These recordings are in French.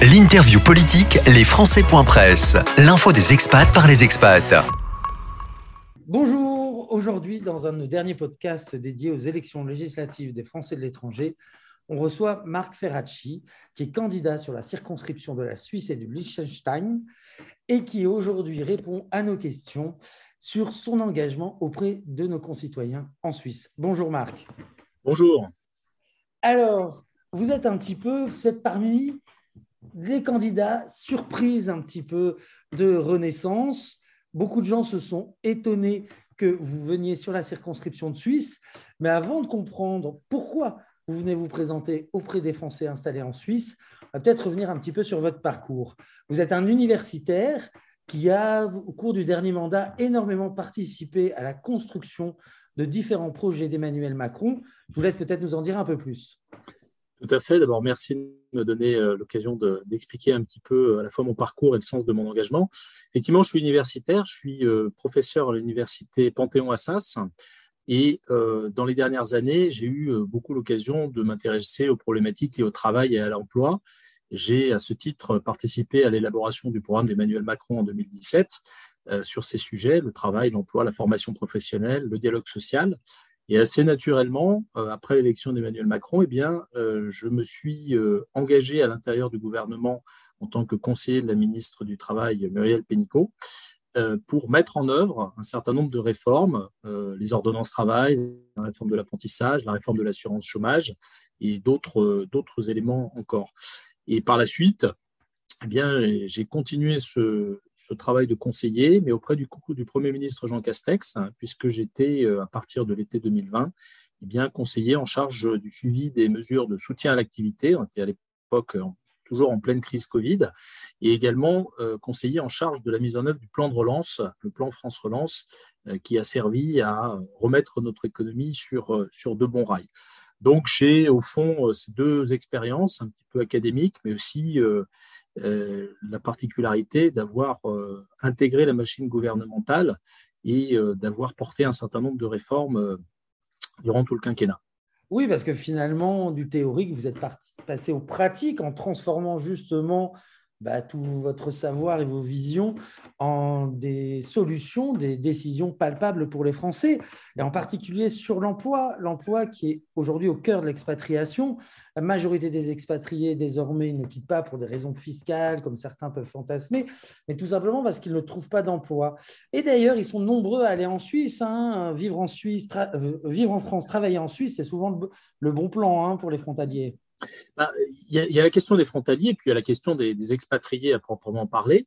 L'interview politique, les Presse. L'info des expats par les expats. Bonjour, aujourd'hui dans un dernier podcast dédié aux élections législatives des Français de l'étranger, on reçoit Marc Ferracci, qui est candidat sur la circonscription de la Suisse et du Liechtenstein, et qui aujourd'hui répond à nos questions sur son engagement auprès de nos concitoyens en Suisse. Bonjour Marc. Bonjour. Alors, vous êtes un petit peu, vous êtes parmi les candidats surprise un petit peu de Renaissance. Beaucoup de gens se sont étonnés que vous veniez sur la circonscription de Suisse, mais avant de comprendre pourquoi vous venez vous présenter auprès des Français installés en Suisse, on va peut-être revenir un petit peu sur votre parcours. Vous êtes un universitaire qui a, au cours du dernier mandat, énormément participé à la construction de différents projets d'Emmanuel Macron. Je vous laisse peut-être nous en dire un peu plus. Tout à fait. D'abord, merci de me donner euh, l'occasion d'expliquer un petit peu euh, à la fois mon parcours et le sens de mon engagement. Effectivement, je suis universitaire, je suis euh, professeur à l'université Panthéon-Assas. Et dans les dernières années, j'ai eu beaucoup l'occasion de m'intéresser aux problématiques liées au travail et à l'emploi. J'ai, à ce titre, participé à l'élaboration du programme d'Emmanuel Macron en 2017 sur ces sujets, le travail, l'emploi, la formation professionnelle, le dialogue social. Et assez naturellement, euh, après l'élection d'Emmanuel Macron, eh bien, euh, je me suis euh, engagé à l'intérieur du gouvernement en tant que conseiller de la ministre du Travail, Muriel Pénicaud, pour mettre en œuvre un certain nombre de réformes, les ordonnances travail, la réforme de l'apprentissage, la réforme de l'assurance chômage et d'autres éléments encore. Et par la suite, eh j'ai continué ce, ce travail de conseiller, mais auprès du, Premier ministre Jean Castex, hein, puisque j'étais, euh, à partir de l'été 2020, eh bien, conseiller en charge du suivi des mesures de soutien à l'activité. On était à l'époque toujours en pleine crise Covid, et également euh, conseiller en charge de la mise en œuvre du plan de relance, le plan France Relance, euh, qui a servi à remettre notre économie sur, sur de bons rails. Donc, j'ai au fond ces deux expériences, un petit peu académiques, mais aussi la particularité d'avoir euh, intégré la machine gouvernementale et euh, d'avoir porté un certain nombre de réformes durant tout le quinquennat. Oui, parce que finalement, du théorique, vous êtes passé aux pratiques en transformant justement bah, tout votre savoir et vos visions en des solutions, des décisions palpables pour les Français, et en particulier sur l'emploi, l'emploi qui est aujourd'hui au cœur de l'expatriation. La majorité des expatriés désormais ne quittent pas pour des raisons fiscales, comme certains peuvent fantasmer, mais tout simplement parce qu'ils ne trouvent pas d'emploi. Et d'ailleurs, ils sont nombreux à aller en Suisse, hein. vivre en Suisse, euh, vivre en France, travailler en Suisse, c'est souvent le, bon plan hein, pour les frontaliers. Bah, il y, a la question des frontaliers, puis il y a la question des, expatriés à proprement parler.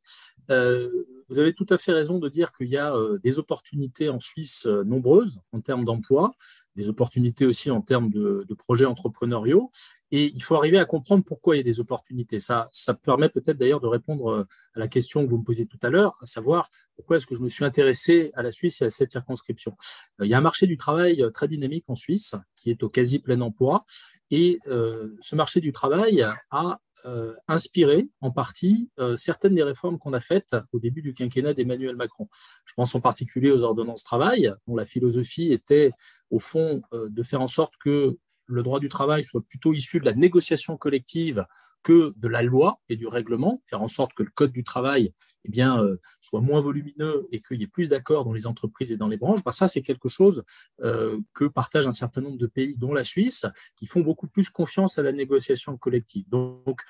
Euh, vous avez tout à fait raison de dire qu'il y a euh, des opportunités en Suisse euh, nombreuses en termes d'emploi, des opportunités aussi en termes de, projets entrepreneuriaux. Et il faut arriver à comprendre pourquoi il y a des opportunités. Ça, ça permet peut-être d'ailleurs de répondre à la question que vous me posiez tout à l'heure, à savoir pourquoi est-ce que je me suis intéressé à la Suisse et à cette circonscription. Il y a un marché du travail très dynamique en Suisse qui est au quasi plein emploi. Et ce marché du travail a euh, inspiré en partie euh, certaines des réformes qu'on a faites au début du quinquennat d'Emmanuel Macron. Je pense en particulier aux ordonnances travail, dont la philosophie était au fond euh, de faire en sorte que le droit du travail soit plutôt issu de la négociation collective que de la loi et du règlement, faire en sorte que le code du travail eh bien, euh, soit moins volumineux et qu'il y ait plus d'accords dans les entreprises et dans les branches, bah, ça c'est quelque chose euh, que partagent un certain nombre de pays, dont la Suisse, qui font beaucoup plus confiance à la négociation collective. Donc,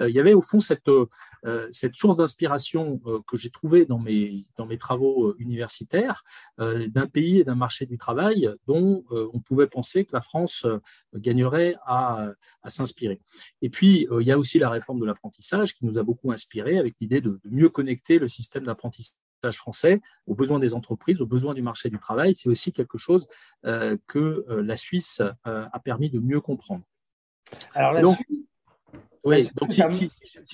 il y avait au fond cette, cette source d'inspiration que j'ai trouvée dans mes, dans mes travaux universitaires d'un pays et d'un marché du travail dont on pouvait penser que la France gagnerait à, à s'inspirer. Et puis, il y a aussi la réforme de l'apprentissage qui nous a beaucoup inspiré avec l'idée de, de mieux connecter le système d'apprentissage français aux besoins des entreprises, aux besoins du marché du travail. C'est aussi quelque chose euh, que euh, la Suisse euh, a permis de mieux comprendre. Alors, Suisse, oui, donc si,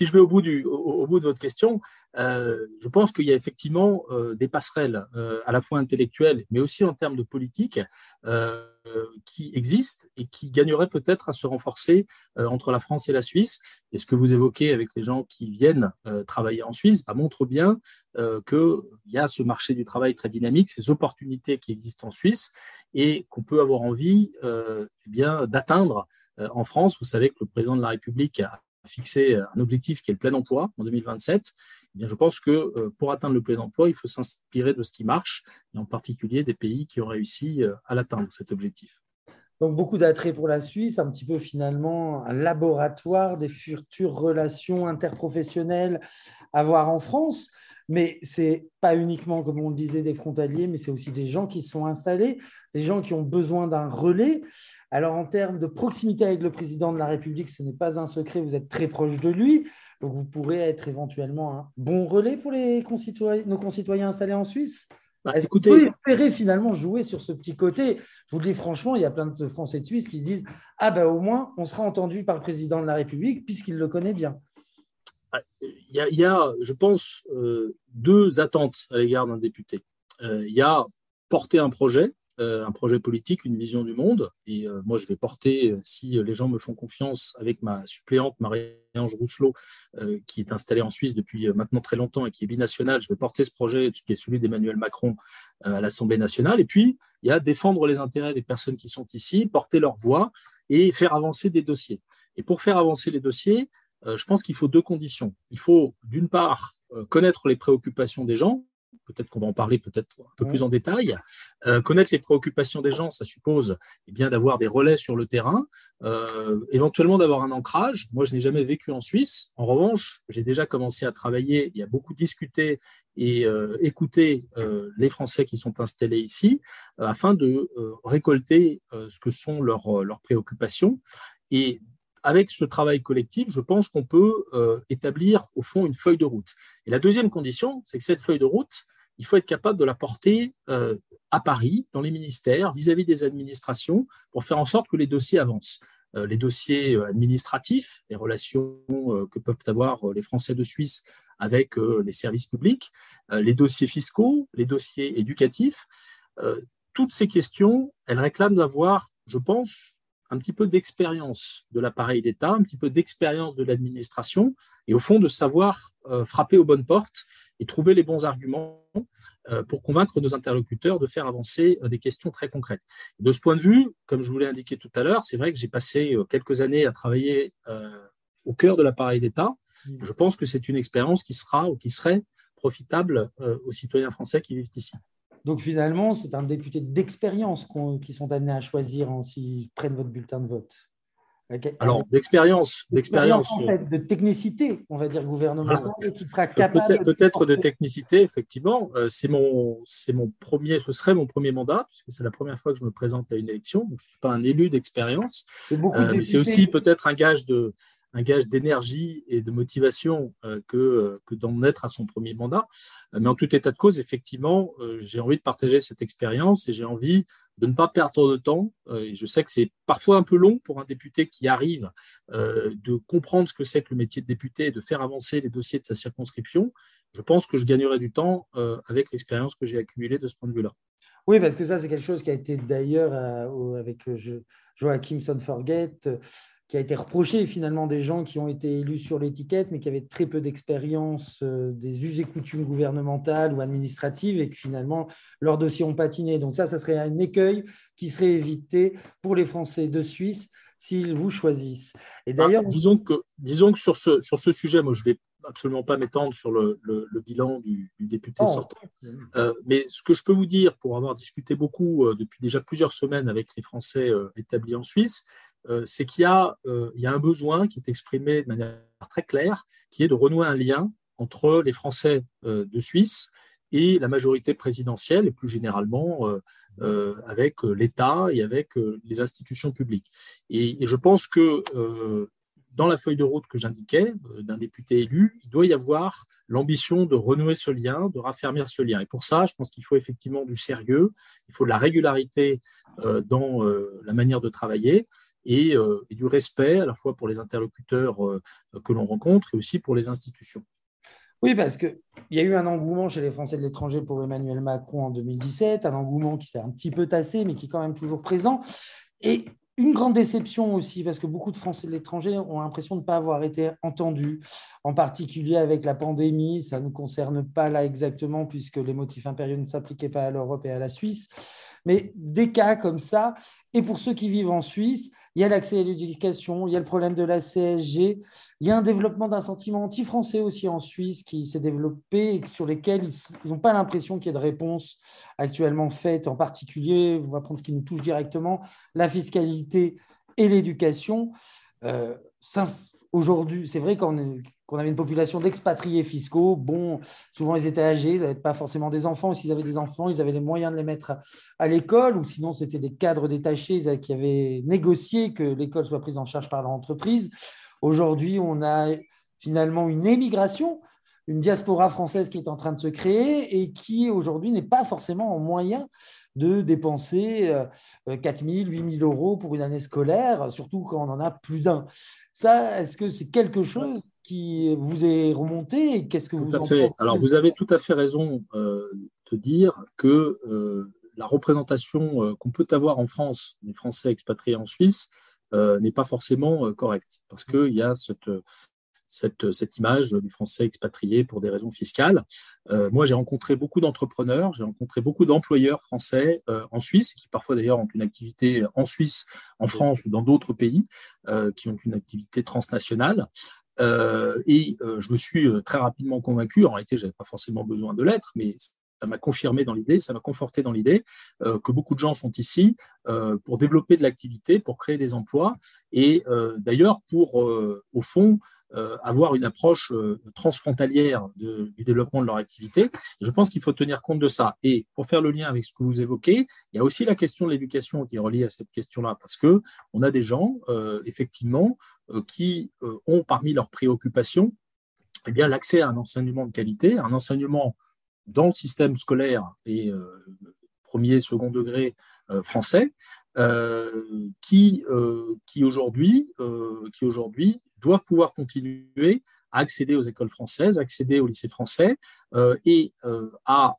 je vais au bout, du, au, bout de votre question, euh, je pense qu'il y a effectivement euh, des passerelles euh, à la fois intellectuelles, mais aussi en termes de politique, qui existent et qui gagneraient peut-être à se renforcer entre la France et la Suisse. Et ce que vous évoquez avec les gens qui viennent travailler en Suisse bah, montre bien qu'il y a ce marché du travail très dynamique, ces opportunités qui existent en Suisse et qu'on peut avoir envie eh bien d'atteindre en France, vous savez que le président de la République a fixé un objectif qui est le plein emploi en 2027. Eh bien, je pense que pour atteindre le plein emploi, il faut s'inspirer de ce qui marche, et en particulier des pays qui ont réussi à l'atteindre, cet objectif. Donc beaucoup d'attrait pour la Suisse, un petit peu finalement un laboratoire des futures relations interprofessionnelles à voir en France. Mais ce n'est pas uniquement, comme on le disait, des frontaliers, mais c'est aussi des gens qui sont installés, des gens qui ont besoin d'un relais. Alors en termes de proximité avec le président de la République, ce n'est pas un secret, vous êtes très proche de lui. Donc vous pourrez être éventuellement un bon relais pour les nos concitoyens installés en Suisse. Bah, Est-ce que vous espérer finalement jouer sur ce petit côté? Je vous le dis franchement, il y a plein de Français de Suisse qui se disent Ah ben au moins, on sera entendu par le président de la République puisqu'il le connaît bien. Il y a, je pense, euh, deux attentes à l'égard d'un député. Euh, il y a porter un projet, euh, un projet politique, une vision du monde. Et moi, je vais porter, si les gens me font confiance, avec ma suppléante Marie-Ange Rousselot, qui est installée en Suisse depuis maintenant très longtemps et qui est binationale, je vais porter ce projet qui est celui d'Emmanuel Macron à l'Assemblée nationale. Et puis, il y a défendre les intérêts des personnes qui sont ici, porter leur voix et faire avancer des dossiers. Et pour faire avancer les dossiers, je pense qu'il faut deux conditions. Il faut, d'une part, connaître les préoccupations des gens, peut-être qu'on va en parler peut-être un peu plus en détail. Euh, connaître les préoccupations des gens, ça suppose eh bien d'avoir des relais sur le terrain, euh, éventuellement d'avoir un ancrage. Moi, je n'ai jamais vécu en Suisse. En revanche, j'ai déjà commencé à travailler, il y a beaucoup discuté et euh, écouté les Français qui sont installés ici afin de récolter ce que sont leurs, leurs préoccupations. Et avec ce travail collectif, je pense qu'on peut établir au fond une feuille de route. Et la deuxième condition, c'est que cette feuille de route, il faut être capable de la porter euh, à Paris, dans les ministères, vis-à-vis des administrations, pour faire en sorte que les dossiers avancent. Euh, les dossiers euh, administratifs, les relations que peuvent avoir les Français de Suisse avec les services publics, les dossiers fiscaux, les dossiers éducatifs, toutes ces questions, elles réclament d'avoir, je pense, un petit peu d'expérience de l'appareil d'État, un petit peu d'expérience de l'administration, et au fond de savoir frapper aux bonnes portes et trouver les bons arguments euh, pour convaincre nos interlocuteurs de faire avancer euh, des questions très concrètes. De ce point de vue, comme je vous l'ai indiqué tout à l'heure, c'est vrai que j'ai passé euh, quelques années à travailler au cœur de l'appareil d'État. Mmh. Je pense que c'est une expérience qui sera ou qui serait profitable aux citoyens français qui vivent ici. Donc finalement, c'est un député d'expérience qui sont amenés à choisir s'ils prennent votre bulletin de vote. Alors, d'expérience, d'expérience. de technicité, on va dire, gouvernementale, qui sera capable. Peut-être, de, technicité, effectivement. Euh, c'est mon, c'est mon premier, ce serait mon premier mandat, puisque c'est la première fois que je me présente à une élection. Donc, je ne suis pas un élu d'expérience. Euh, mais c'est aussi peut-être un gage de, un gage d'énergie et de motivation euh, que, que d'en être à son premier mandat. Mais en tout état de cause, effectivement, j'ai envie de partager cette expérience et j'ai envie de ne pas perdre de temps. Euh, je sais que c'est parfois un peu long pour un député qui arrive euh, de comprendre ce que c'est que le métier de député et de faire avancer les dossiers de sa circonscription. Je pense que je gagnerai du temps euh, avec l'expérience que j'ai accumulée de ce point de vue-là. Oui, parce que ça, c'est quelque chose qui a été d'ailleurs avec Joachim Sonforget qui a été reproché finalement des gens qui ont été élus sur l'étiquette, mais qui avaient très peu d'expérience euh, des us et coutumes gouvernementales ou administratives et que finalement leurs dossiers ont patiné. Donc ça, ça serait un écueil qui serait évité pour les Français de Suisse s'ils vous choisissent. Et d'ailleurs, ah, disons que disons que sur ce sur ce sujet, moi je vais absolument pas m'étendre sur le, bilan du, député sortant. Euh, mais ce que je peux vous dire, pour avoir discuté beaucoup euh, depuis déjà plusieurs semaines avec les Français établis en Suisse, c'est qu'il euh, y, a un besoin qui est exprimé de manière très claire, qui est de renouer un lien entre les Français euh, de Suisse et la majorité présidentielle, et plus généralement avec l'État et avec les institutions publiques. Et, je pense que dans la feuille de route que j'indiquais d'un député élu, il doit y avoir l'ambition de renouer ce lien, de raffermir ce lien. Et pour ça, je pense qu'il faut effectivement du sérieux, il faut de la régularité dans la manière de travailler. Euh, et, du respect à la fois pour les interlocuteurs euh, que l'on rencontre et aussi pour les institutions. Oui, parce qu'il y a eu un engouement chez les Français de l'étranger pour Emmanuel Macron en 2017, un engouement qui s'est un petit peu tassé, mais qui est quand même toujours présent. Et une grande déception aussi, parce que beaucoup de Français de l'étranger ont l'impression de ne pas avoir été entendus, en particulier avec la pandémie. Ça ne nous concerne pas là exactement, puisque les motifs impériaux ne s'appliquaient pas à l'Europe et à la Suisse. Mais des cas comme ça, et pour ceux qui vivent en Suisse, il y a l'accès à l'éducation, il y a le problème de la CSG, il y a un développement d'un sentiment anti-français aussi en Suisse qui s'est développé et sur lesquels ils n'ont pas l'impression qu'il y ait de réponse actuellement faite. En particulier, on va prendre ce qui nous touche directement, la fiscalité et l'éducation. Euh, aujourd'hui, c'est vrai qu'on avait une population d'expatriés fiscaux. Bon, souvent ils étaient âgés, ils n'avaient pas forcément des enfants. S'ils avaient des enfants, ils avaient les moyens de les mettre à, l'école, ou sinon c'était des cadres détachés qui avaient négocié que l'école soit prise en charge par leur entreprise. Aujourd'hui, on a finalement une émigration, une diaspora française qui est en train de se créer et qui aujourd'hui n'est pas forcément en moyen de dépenser 4 000, 8 000 euros pour une année scolaire, surtout quand on en a plus d'un. Ça, est-ce que c'est quelque chose qui vous est remonté Qu'est-ce que tout vous à fait. Alors, vous avez tout à fait raison euh, de dire que euh, la représentation euh, qu'on peut avoir en France des Français expatriés en Suisse n'est pas forcément correcte, parce qu'il y a cette, cette, cette, image du Français expatrié pour des raisons fiscales. Euh, moi, j'ai rencontré beaucoup d'entrepreneurs, j'ai rencontré beaucoup d'employeurs français euh, en Suisse, qui parfois d'ailleurs ont une activité en Suisse, en France ou dans d'autres pays, euh, qui ont une activité transnationale. Et je me suis très rapidement convaincu, en réalité, je n'avais pas forcément besoin de l'être, mais ça m'a confirmé dans l'idée, ça m'a conforté dans l'idée que beaucoup de gens sont ici pour développer de l'activité, pour créer des emplois et d'ailleurs pour, au fond, euh, avoir une approche euh, transfrontalière du développement de leur activité. je pense qu'il faut tenir compte de ça. Et pour faire le lien avec ce que vous évoquez, il y a aussi la question de l'éducation qui est reliée à cette question-là, parce que on a des gens, euh, effectivement, qui ont parmi leurs préoccupations eh bien l'accès à un enseignement de qualité, un enseignement dans le système scolaire et premier, second degré français, qui, qui aujourd'hui, qui aujourd'hui doivent pouvoir continuer à accéder aux écoles françaises, accéder au lycée français euh, et euh, à,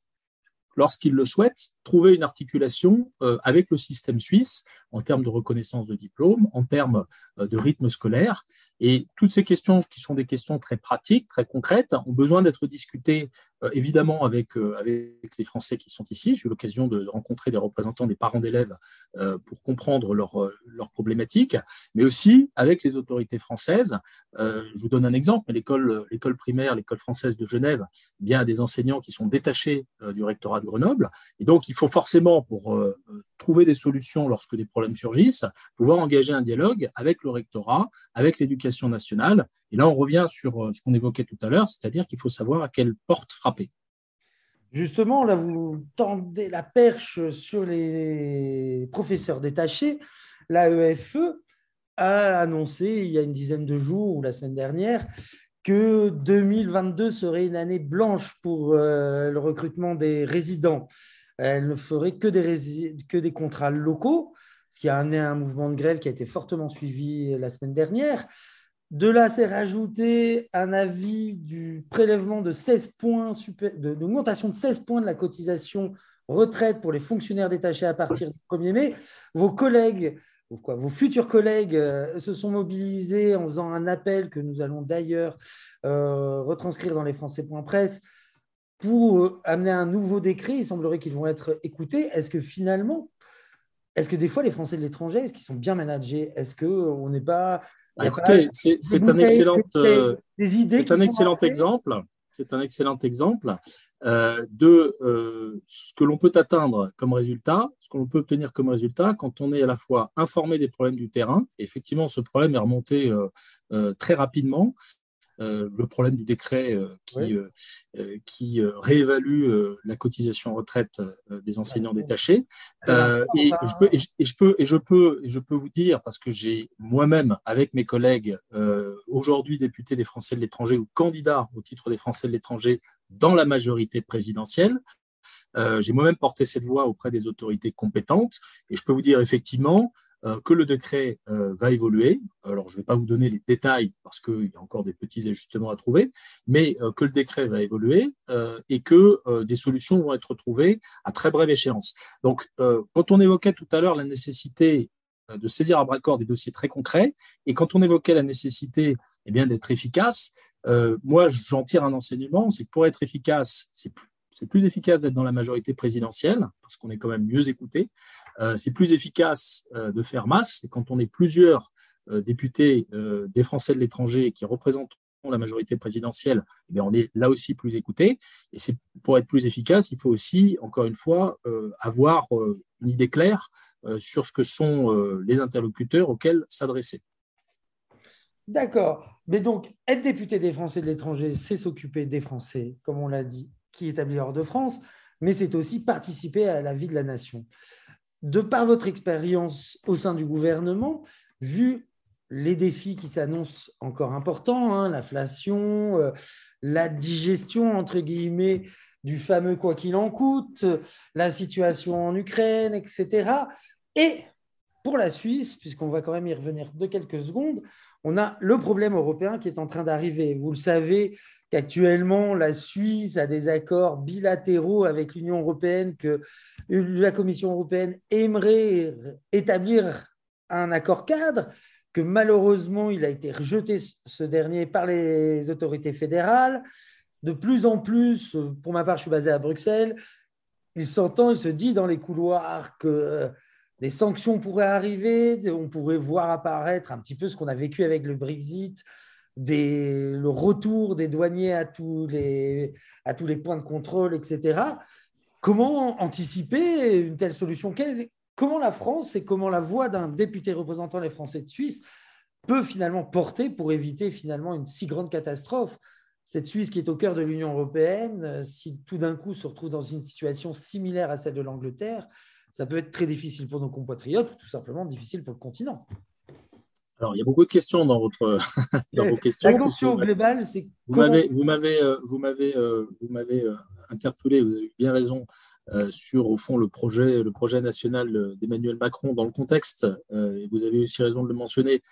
lorsqu'ils le souhaitent, trouver une articulation euh, avec le système suisse en termes de reconnaissance de diplôme, en termes de rythme scolaire. Et toutes ces questions, qui sont des questions très pratiques, très concrètes, ont besoin d'être discutées euh, évidemment avec, euh, avec les Français qui sont ici. J'ai eu l'occasion de rencontrer des représentants des parents d'élèves euh, pour comprendre leurs leur problématiques, mais aussi avec les autorités françaises. je vous donne un exemple, l'école, l'école primaire, l'école française de Genève, eh bien, a des enseignants qui sont détachés du rectorat de Grenoble. Et donc, il faut forcément, pour trouver des solutions lorsque des problèmes surgissent, pouvoir engager un dialogue avec le rectorat, avec l'éducation nationale. Et là, on revient sur ce qu'on évoquait tout à l'heure, c'est-à-dire qu'il faut savoir à quelle porte frapper Justement, là, vous tendez la perche sur les professeurs détachés. L'AEFE a annoncé il y a une dizaine de jours ou la semaine dernière que 2022 serait une année blanche pour euh, le recrutement des résidents. Elle ne ferait que des contrats locaux, ce qui a amené à un mouvement de grève qui a été fortement suivi la semaine dernière. De là, c'est rajouté un avis du prélèvement de 16 points, d'augmentation de 16 points de la cotisation retraite pour les fonctionnaires détachés à partir du 1er mai. Vos collègues, vos futurs collègues euh, se sont mobilisés en faisant un appel que nous allons d'ailleurs euh, retranscrire dans les Français.presse pour euh, amener un nouveau décret. Il semblerait qu'ils vont être écoutés. Est-ce que finalement, est-ce que des fois les Français de l'étranger, est-ce qu'ils sont bien managés? Est-ce qu'on n'est pas bah, écoutez, c'est un excellent, euh, un excellent exemple. C'est un excellent exemple euh, de euh, ce que l'on peut atteindre comme résultat, ce que l'on peut obtenir comme résultat quand on est à la fois informé des problèmes du terrain. effectivement, ce problème est remonté très rapidement euh, le problème du décret euh, qui, euh, qui réévalue la cotisation retraite des enseignants détachés. et, je peux, et, je, peux, et, je peux, et je peux vous dire, parce que j'ai moi-même, avec mes collègues, aujourd'hui députés des Français de l'étranger ou candidats au titre des Français de l'étranger dans la majorité présidentielle, j'ai moi-même porté cette voix auprès des autorités compétentes. Et je peux vous dire effectivement euh, que le décret euh, va évoluer. Alors, je ne vais pas vous donner les détails parce qu'il y a encore des petits ajustements à trouver, mais euh, que le décret va évoluer et que des solutions vont être trouvées à très brève échéance. Donc, quand on évoquait tout à l'heure la nécessité de saisir à bras-corps des dossiers très concrets, et quand on évoquait la nécessité eh bien d'être efficace, moi, j'en tire un enseignement, c'est que pour être efficace, c'est plus efficace d'être dans la majorité présidentielle, parce qu'on est quand même mieux écouté, c'est plus efficace de faire masse. Et quand on est plusieurs députés des Français de l'étranger qui représentent la majorité présidentielle, eh on est là aussi plus écouté. Et pour être plus efficace, il faut aussi, encore une fois, euh, avoir euh, une idée claire euh, sur ce que sont les interlocuteurs auxquels s'adresser. D'accord. Mais donc, être député des Français de l'étranger, c'est s'occuper des Français, comme on l'a dit, qui établit hors de France, mais c'est aussi participer à la vie de la nation. De par votre expérience au sein du gouvernement, vu les défis qui s'annoncent encore importants, hein, l'inflation, euh, la digestion, entre guillemets, du fameux quoi qu'il en coûte, la situation en Ukraine, etc. Et pour la Suisse, puisqu'on va quand même y revenir de quelques secondes, on a le problème européen qui est en train d'arriver. Vous le savez qu'actuellement, la Suisse a des accords bilatéraux avec l'Union européenne, que la Commission européenne aimerait établir un accord cadre que malheureusement, il a été rejeté, ce dernier, par les autorités fédérales. De plus en plus, pour ma part, je suis basé à Bruxelles, il s'entend, il se dit dans les couloirs que euh, des sanctions pourraient arriver, on pourrait voir apparaître un petit peu ce qu'on a vécu avec le Brexit, le retour des douaniers à tous, les, points de contrôle, etc. Comment anticiper une telle solution? Comment la France et comment la voix d'un député représentant les Français de Suisse peut finalement porter pour éviter finalement une si grande catastrophe? Cette Suisse qui est au cœur de l'Union européenne, euh, si tout d'un coup se retrouve dans une situation similaire à celle de l'Angleterre, ça peut être très difficile pour nos compatriotes, tout simplement difficile pour le continent. Alors, il y a beaucoup de questions dans, votre, vos questions. La question globale, c'est vous m'avez, vous m'avez, euh, vous m'avez, euh, vous m'avez interpellé. Vous avez bien raison euh, sur, au fond, le projet, le projet national d'Emmanuel Macron dans le contexte, euh, et vous avez aussi raison de le mentionner,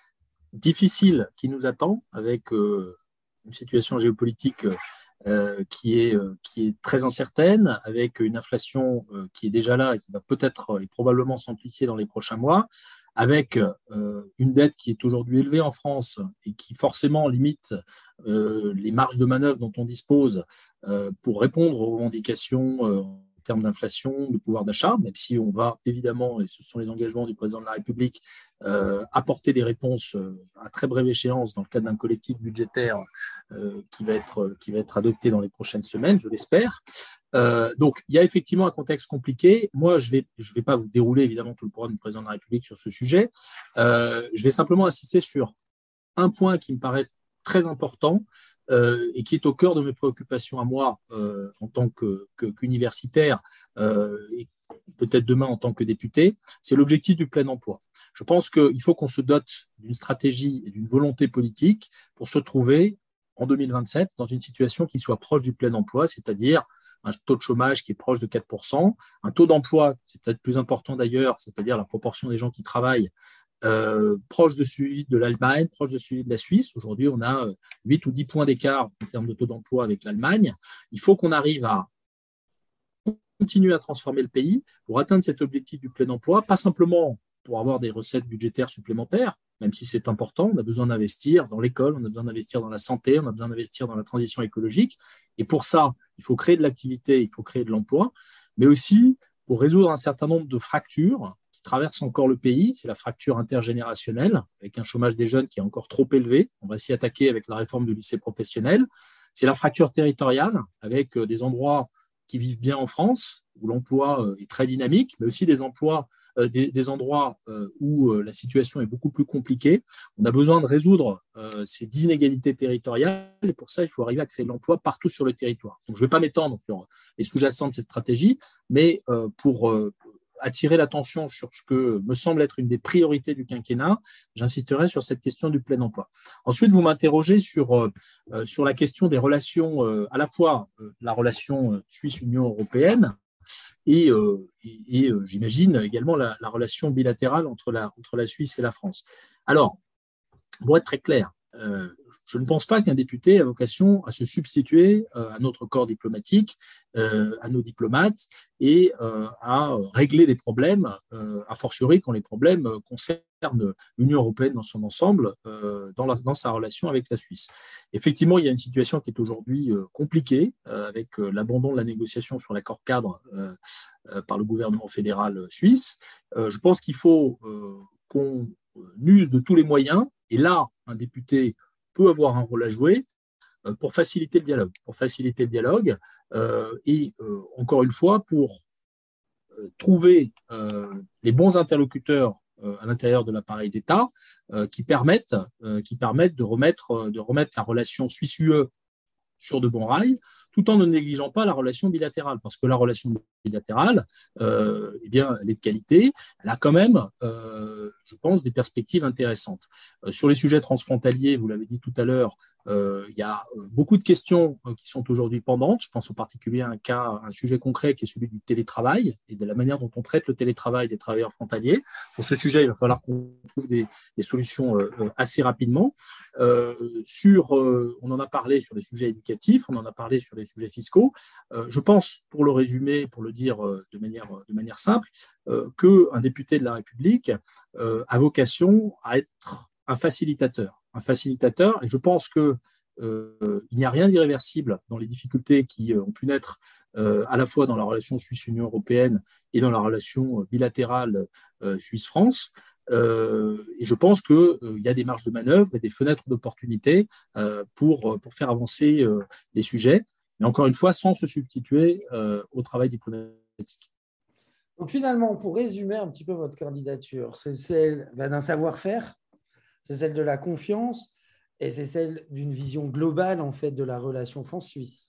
difficile qui nous attend avec euh, une situation géopolitique qui, est, qui est très incertaine, avec une inflation qui est déjà là et qui va peut-être et probablement s'amplifier dans les prochains mois, avec une dette qui est aujourd'hui élevée en France et qui forcément limite les marges de manœuvre dont on dispose pour répondre aux revendications termes d'inflation, de pouvoir d'achat, même si on va évidemment, et ce sont les engagements du président de la République, euh, apporter des réponses euh, à très brève échéance dans le cadre d'un collectif budgétaire euh, qui, va être, qui va être adopté dans les prochaines semaines, je l'espère. Donc, il y a effectivement un contexte compliqué. Moi, je ne vais, pas vous dérouler évidemment tout le programme du président de la République sur ce sujet. je vais simplement insister sur un point qui me paraît très important, euh, et qui est au cœur de mes préoccupations à moi euh, en tant qu'universitaire euh, et peut-être demain en tant que député, c'est l'objectif du plein emploi. Je pense qu'il faut qu'on se dote d'une stratégie et d'une volonté politique pour se trouver en 2027 dans une situation qui soit proche du plein emploi, c'est-à-dire un taux de chômage qui est proche de 4%, un taux d'emploi, c'est peut-être plus important d'ailleurs, c'est-à-dire la proportion des gens qui travaillent euh, proche de celui de l'Allemagne, proche de celui de la Suisse. Aujourd'hui, on a 8 euh, ou 10 points d'écart en termes de taux d'emploi avec l'Allemagne. Il faut qu'on arrive à continuer à transformer le pays pour atteindre cet objectif du plein emploi, pas simplement pour avoir des recettes budgétaires supplémentaires, même si c'est important, on a besoin d'investir dans l'école, on a besoin d'investir dans la santé, on a besoin d'investir dans la transition écologique. Et pour ça, il faut créer de l'activité, il faut créer de l'emploi, mais aussi pour résoudre un certain nombre de fractures traverse encore le pays, c'est la fracture intergénérationnelle, avec un chômage des jeunes qui est encore trop élevé. On va s'y attaquer avec la réforme du lycée professionnel. C'est la fracture territoriale, avec euh, des endroits qui vivent bien en France, où l'emploi euh, est très dynamique, mais aussi des emplois, euh, des, endroits où la situation est beaucoup plus compliquée. On a besoin de résoudre ces inégalités territoriales, et pour ça, il faut arriver à créer de l'emploi partout sur le territoire. Donc, je ne vais pas m'étendre sur les sous-jacents de cette stratégie, mais pour, attirer l'attention sur ce que me semble être une des priorités du quinquennat, j'insisterai sur cette question du plein emploi. Ensuite, vous m'interrogez sur, euh, euh, sur la question des relations, euh, à la fois la relation Suisse-Union européenne et, et, j'imagine également la, relation bilatérale entre la, entre la Suisse et la France. Alors, pour être très clair, je ne pense pas qu'un député a vocation à se substituer euh, à notre corps diplomatique, euh, à nos diplomates et euh, à régler des problèmes, a fortiori quand les problèmes concernent l'Union européenne dans son ensemble, dans, dans, sa relation avec la Suisse. Effectivement, il y a une situation qui est aujourd'hui compliquée avec l'abandon de la négociation sur l'accord cadre par le gouvernement fédéral suisse. je pense qu'il faut qu'on use de tous les moyens, et là, un député avoir un rôle à jouer euh, pour faciliter le dialogue, pour faciliter le dialogue euh, et euh, encore une fois pour trouver les bons interlocuteurs à l'intérieur de l'appareil d'État qui permettent, qui permettent de, remettre, de remettre la relation Suisse-UE sur de bons rails, tout en ne négligeant pas la relation bilatérale, parce que la relation bilatérale, euh, eh bien, elle est de qualité, elle a quand même, euh, je pense, des perspectives intéressantes. Euh, sur les sujets transfrontaliers, vous l'avez dit tout à l'heure, il y a beaucoup de questions qui sont aujourd'hui pendantes. Je pense en particulier à un cas, un sujet concret qui est celui du télétravail et de la manière dont on traite le télétravail des travailleurs frontaliers. Pour ce sujet, il va falloir qu'on trouve des, solutions assez rapidement. Sur, on en a parlé sur les sujets éducatifs, on en a parlé sur les sujets fiscaux. je pense, pour le résumer, pour le dire de manière, simple, qu'un député de la République a vocation à être un facilitateur un facilitateur. Et je pense que euh, il n'y a rien d'irréversible dans les difficultés qui euh, ont pu naître euh, à la fois dans la relation Suisse-Union européenne et dans la relation bilatérale Suisse-France. Et je pense qu'il y a des marges de manœuvre et des fenêtres d'opportunité pour, pour faire avancer les sujets, mais encore une fois, sans se substituer au travail diplomatique. Donc finalement, pour résumer un petit peu votre candidature, c'est celle ben, d'un savoir-faire c'est celle de la confiance et c'est celle d'une vision globale en fait de la relation France-Suisse.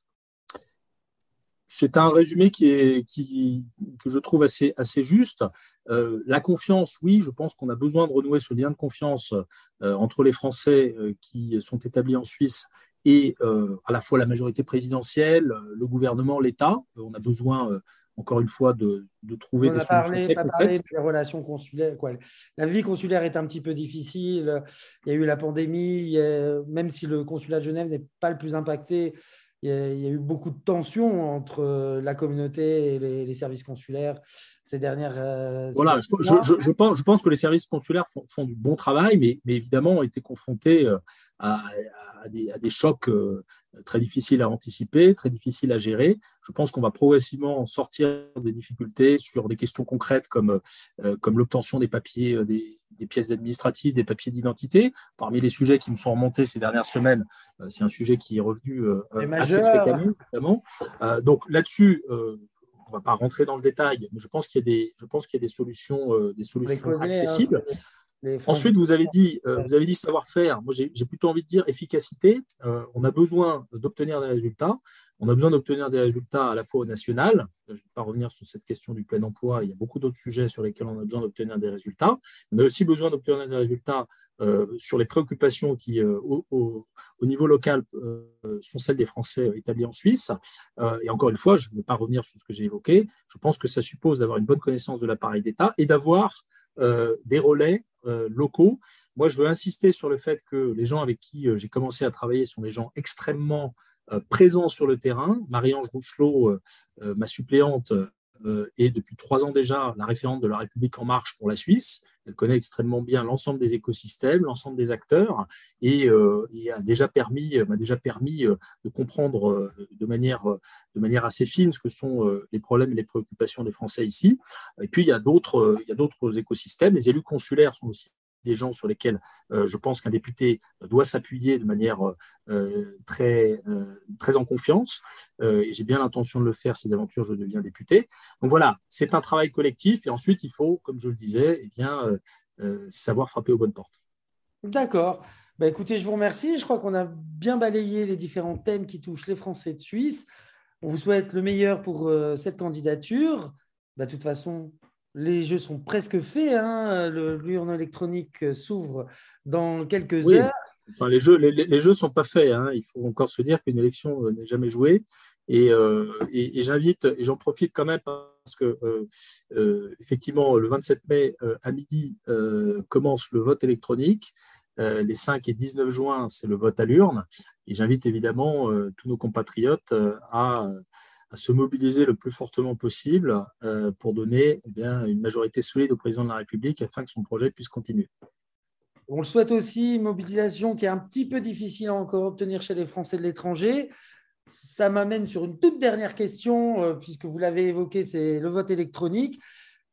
C'est un résumé qui est, qui, que je trouve assez, assez juste. Euh, la confiance, oui, je pense qu'on a besoin de renouer ce lien de confiance euh, entre les Français euh, qui sont établis en Suisse et à la fois la majorité présidentielle, le gouvernement, l'État. On a besoin encore une fois, de, trouver des solutions très parlé des relations consulaires. Quoi. La vie consulaire est un petit peu difficile. Il y a eu la pandémie. même si le consulat de Genève n'est pas le plus impacté, il y, a, eu beaucoup de tensions entre la communauté et les, services consulaires ces dernières. Euh, voilà, je, pense, je, pense, que les services consulaires font, du bon travail, mais, mais, évidemment ont été confrontés euh, à, à, des, à des, chocs euh, très difficiles à anticiper, très difficiles à gérer. Je pense qu'on va progressivement sortir des difficultés sur des questions concrètes comme, comme l'obtention des papiers, des, des, pièces administratives, des papiers d'identité. Parmi les sujets qui me sont remontés ces dernières semaines, c'est un sujet qui est revenu assez fréquemment. Donc là-dessus, on va pas rentrer dans le détail, mais je pense qu'il y a des, je pense qu'il y a des solutions, euh, des solutions hein, Ensuite, vous avez dit, euh, vous avez dit savoir-faire. Moi, j'ai plutôt envie de dire efficacité. Euh, on a besoin d'obtenir des résultats. On a besoin d'obtenir des résultats à la fois au national. Je ne vais pas revenir sur cette question du plein emploi. Il y a beaucoup d'autres sujets sur lesquels on a besoin d'obtenir des résultats. On a aussi besoin d'obtenir des résultats euh, sur les préoccupations qui, au, au, niveau local, sont celles des Français établis en Suisse. et encore une fois, je ne vais pas revenir sur ce que j'ai évoqué. Je pense que ça suppose d'avoir une bonne connaissance de l'appareil d'État et d'avoir euh, des relais euh, locaux. Moi, je veux insister sur le fait que les gens avec qui euh, j'ai commencé à travailler sont des gens extrêmement présents sur le terrain. Marie-Ange Rousselot, ma suppléante, est depuis trois ans déjà la référente de la République en marche pour la Suisse. Elle connaît extrêmement bien l'ensemble des écosystèmes, l'ensemble des acteurs, et, euh, a déjà permis, m'a déjà permis euh, de comprendre euh, de manière, de manière assez fine ce que sont les problèmes et les préoccupations des Français ici. Et puis il y a d'autres, il y a d'autres écosystèmes. Les élus consulaires sont aussi des gens sur lesquels euh, je pense qu'un député doit s'appuyer de manière euh, très, euh, très en confiance. et j'ai bien l'intention de le faire si d'aventure je deviens député. Donc voilà, c'est un travail collectif et ensuite il faut, comme je le disais, eh bien, savoir frapper aux bonnes portes. D'accord. Bah, écoutez, je vous remercie. Je crois qu'on a bien balayé les différents thèmes qui touchent les Français de Suisse. On vous souhaite le meilleur pour cette candidature. Bah, de toute façon, les jeux sont presque faits. Hein. L'urne électronique s'ouvre dans quelques heures. Enfin, les jeux ne les, jeux sont pas faits. Hein. Il faut encore se dire qu'une élection euh, n'est jamais jouée. Euh, et, j'invite, et j'en profite quand même parce que, euh, effectivement, le 27 mai à midi commence le vote électronique. les 5 et 19 juin, c'est le vote à l'urne. Et j'invite évidemment tous nos compatriotes à, se mobiliser le plus fortement possible pour donner eh bien, une majorité solide au président de la République afin que son projet puisse continuer. On le souhaite aussi, une mobilisation qui est un petit peu difficile à encore obtenir chez les Français de l'étranger. Ça m'amène sur une toute dernière question, euh, puisque vous l'avez évoqué, c'est le vote électronique.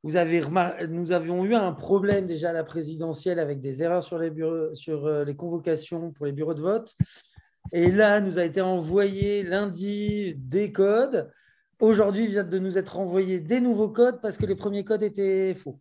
Nous avions eu un problème déjà à la présidentielle avec des erreurs sur les, sur euh, les convocations pour les bureaux de vote. Et là, nous a été envoyé lundi des codes. Aujourd'hui, il vient de nous être envoyé des nouveaux codes parce que les premiers codes étaient faux.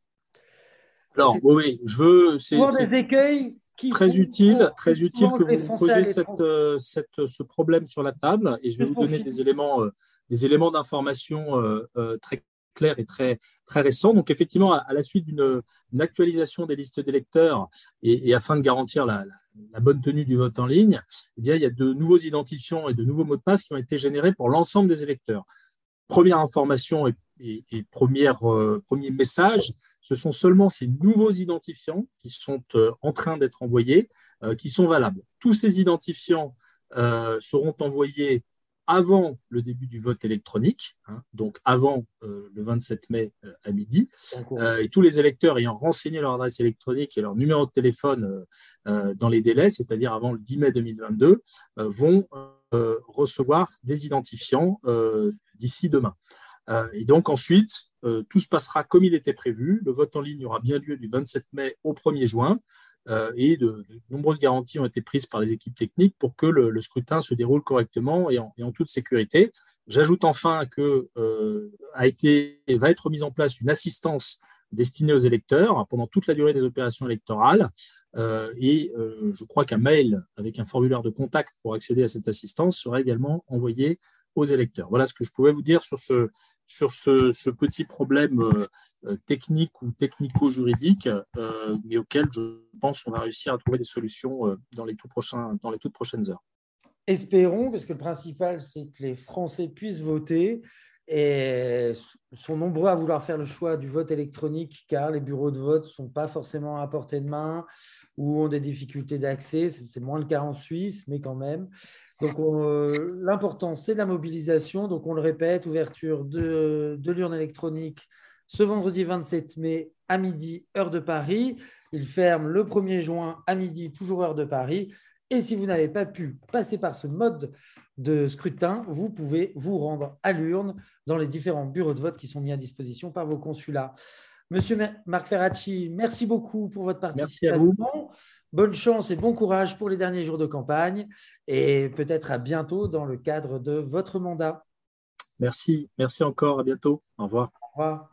Alors, oui, je veux. C'est des écueils qui très utile, très utile que vous posiez euh, cette, ce problème sur la table et je vais vous donner des éléments, euh, des éléments d'information euh, très clairs et très, très récents. Donc, effectivement, à, la suite d'une actualisation des listes d'électeurs et, afin de garantir la, la, bonne tenue du vote en ligne, eh bien, il y a de nouveaux identifiants et de nouveaux mots de passe qui ont été générés pour l'ensemble des électeurs. Première information et, première, premier message, ce sont seulement ces nouveaux identifiants qui sont euh, en train d'être envoyés, euh, qui sont valables. Tous ces identifiants euh, seront envoyés avant le début du vote électronique, hein, donc avant le 27 mai à midi. et tous les électeurs ayant renseigné leur adresse électronique et leur numéro de téléphone dans les délais, c'est-à-dire avant le 10 mai 2022, vont recevoir des identifiants d'ici demain. Euh, et donc ensuite, euh, tout se passera comme il était prévu. Le vote en ligne aura bien lieu du 27 mai au 1er juin. Euh, et de, nombreuses garanties ont été prises par les équipes techniques pour que le, scrutin se déroule correctement et en, toute sécurité. J'ajoute enfin que a été, va être mise en place une assistance destinée aux électeurs pendant toute la durée des opérations électorales. et je crois qu'un mail avec un formulaire de contact pour accéder à cette assistance sera également envoyé aux électeurs. Voilà ce que je pouvais vous dire sur ce, sur ce, petit problème euh, euh, technique ou technico-juridique, euh, mais auquel je pense qu'on va réussir à trouver des solutions dans, les tout prochains, dans les toutes prochaines heures. Espérons, parce que le principal, c'est que les Français puissent voter sont nombreux à vouloir faire le choix du vote électronique car les bureaux de vote ne sont pas forcément à portée de main ou ont des difficultés d'accès. C'est moins le cas en Suisse, mais quand même. Donc, l'important, c'est la mobilisation. Donc, on le répète, ouverture de, de l'urne électronique ce vendredi 27 mai à midi, heure de Paris. Il ferme le 1er juin à midi, toujours heure de Paris. Et si vous n'avez pas pu passer par ce mode de scrutin, vous pouvez vous rendre à l'urne dans les différents bureaux de vote qui sont mis à disposition par vos consulats. Monsieur Marc Ferracci, merci beaucoup pour votre participation. Merci à vous. Bonne chance et bon courage pour les derniers jours de campagne et peut-être à bientôt dans le cadre de votre mandat. Merci, merci encore, à bientôt. Au revoir. Au revoir.